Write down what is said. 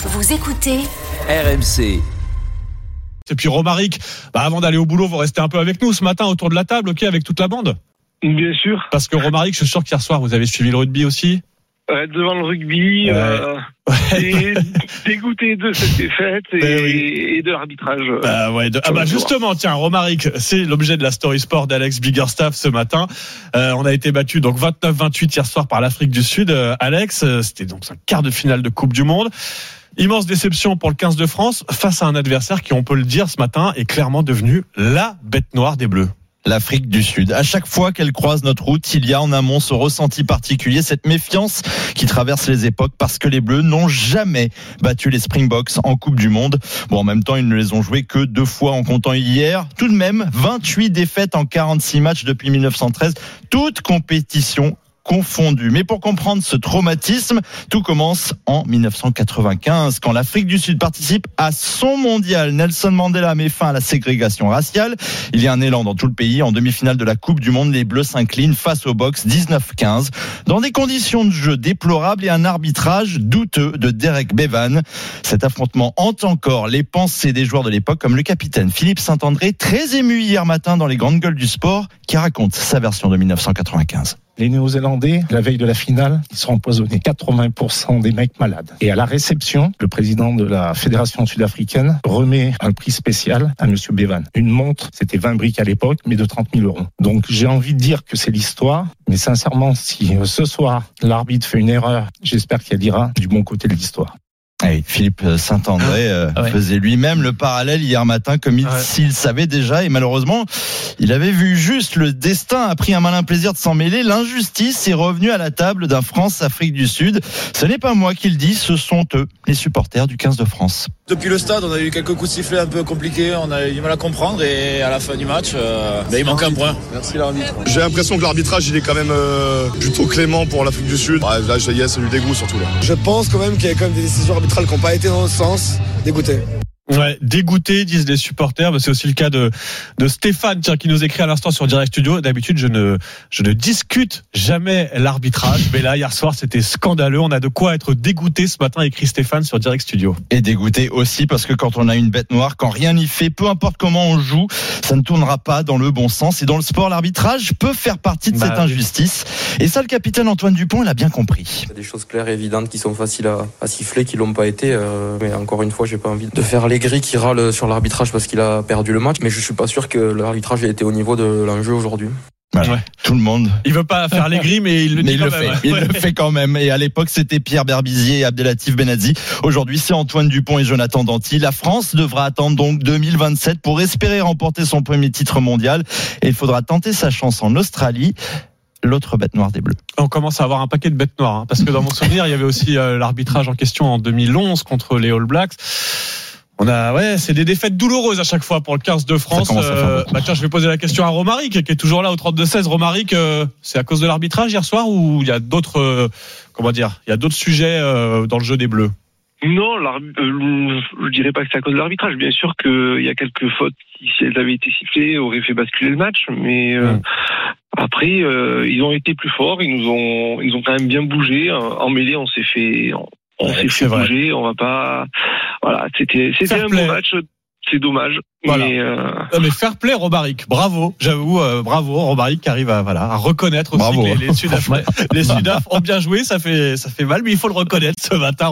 Vous écoutez RMC. Et puis Romaric, bah avant d'aller au boulot, vous restez un peu avec nous ce matin autour de la table, ok, avec toute la bande? Bien sûr. Parce que Romaric, je suis sûr qu'hier soir, vous avez suivi le rugby aussi? Ouais, devant le rugby, Ouais. euh, et dégoûté de cette défaite et, oui. et de l'arbitrage. Bah ouais, de- Ah bah justement, tiens, Romaric, c'est l'objet de la story sport d'Alex Biggerstaff ce matin. Euh, on a été battu donc 29-28 hier soir par l'Afrique du Sud. Euh, Alex, euh, c'était donc un quart de finale de Coupe du Monde. Immense déception pour le 15 de France face à un adversaire qui, on peut le dire ce matin, est clairement devenu la bête noire des Bleus. l'Afrique du Sud. À chaque fois qu'elle croise notre route, il y a en amont ce ressenti particulier, cette méfiance qui traverse les époques parce que les Bleus n'ont jamais battu les Springboks en Coupe du Monde. Bon, en même temps, ils ne les ont joués que deux fois en comptant hier. Tout de même, 28 défaites en 46 matchs depuis 1913, toute compétition confondue. Mais pour comprendre ce traumatisme, tout commence en 1995, quand l'Afrique du Sud participe à son mondial. Nelson Mandela met fin à la ségrégation raciale. Il y a un élan dans tout le pays. En demi-finale de la Coupe du Monde, les Bleus s'inclinent face au box 19-15 dans des conditions de jeu déplorables et un arbitrage douteux de Derek Bevan. Cet affrontement hante encore les pensées des joueurs de l'époque comme le capitaine Philippe Saint-André, très ému hier matin dans les grandes gueules du sport, qui raconte sa version de 1995. Les Néo-Zélandais, la veille de la finale, ils sont empoisonnés. 80% des mecs malades. Et à la réception, le président de la fédération sud-africaine remet un prix spécial à Monsieur Bevan. Une montre, c'était 20 briques à l'époque, mais de 30 000 euros. Donc j'ai envie de dire que c'est l'histoire, mais sincèrement, si ce soir l'arbitre fait une erreur, j'espère qu'il ira du bon côté de l'histoire. Philippe Saint-André euh, Ah ouais. faisait lui-même le parallèle hier matin comme Ouais. s'il savait déjà et malheureusement il avait vu juste le destin a pris un malin plaisir de s'en mêler l'injustice est revenue à la table d'un France-Afrique du Sud ce n'est pas moi qui le dis ce sont eux les supporters du 15 de France Depuis le stade, on a eu quelques coups de sifflet un peu compliqués, on a eu du mal à comprendre et à la fin du match, euh, ben, il manque un point. Merci l'arbitre. J'ai l'impression que l'arbitrage il est quand même euh, plutôt clément pour l'Afrique du Sud. Ouais, là, il y a c'est du dégoût surtout là. Je pense quand même qu'il y a quand même des décisions arbitrales qui n'ont pas été dans le sens. Dégoûté. Ouais, dégoûté, disent les supporters. Mais C'est aussi le cas de, de Stéphane, tiens, qui nous écrit à l'instant sur Direct Studio. D'habitude, je ne, je ne discute jamais l'arbitrage. Mais là, hier soir, c'était scandaleux. On a de quoi être dégoûté ce matin, écrit Stéphane sur Direct Studio. et dégoûté aussi parce que quand on a une bête noire quand rien n'y fait peu importe comment on joue ça ne tournera pas dans le bon sens et dans le sport l'arbitrage peut faire partie de Bah cette oui. injustice et ça le capitaine Antoine Dupont il a bien compris Il y a des choses claires et évidentes qui sont faciles à, à siffler, qui l'ont pas été. euh, mais encore une fois, j'ai pas envie de faire les gris qui râlent sur l'arbitrage parce qu'il a perdu le match. Mais je suis pas sûr que l'arbitrage ait été au niveau de l'enjeu aujourd'hui. Ouais. tout le monde Il veut pas faire les gris, mais il le Mais dit il quand le même. fait, il Ouais. le fait quand même. Et à l'époque, c'était Pierre Berbizier et Abdelatif Benazzi. Aujourd'hui, c'est Antoine Dupont et Jonathan Danty. La France devra attendre donc 2027 pour espérer remporter son premier titre mondial. Et il faudra tenter sa chance en Australie. L'autre bête noire des Bleus. On commence à avoir un paquet de bêtes noires, hein, parce que dans mon souvenir, il y avait aussi euh, l'arbitrage en question en 2011 contre les All Blacks. On a, ouais, c'est des défaites douloureuses à chaque fois pour le 15 de France. beaucoup. bah tiens, je vais poser la question à Romaric, qui est toujours là au 32-16. Romaric, euh, c'est à cause de l'arbitrage hier soir ou il y a d'autres, euh, comment dire, il y a d'autres sujets euh, dans le jeu des Bleus? Non, euh, je dirais pas que c'est à cause de l'arbitrage. Bien sûr qu'il y a quelques fautes qui, si elles avaient été sifflées, auraient fait basculer le match. Mais euh, après, euh, ils ont été plus forts. Ils nous ont, ils ont quand même bien bougé. En mêlée, on s'est fait, on, Ouais, s'est fait vrai. bouger. On va pas. Voilà, c'était, c'était un bon match. C'est dommage. Voilà. Mais euh, Non, mais fair play Romaric, bravo, j'avoue, euh, bravo Romaric qui arrive à voilà à reconnaître aussi Bravo. que les, les Sudaf, les Sudaf ont bien joué, ça fait ça fait mal, mais il faut le reconnaître ce matin.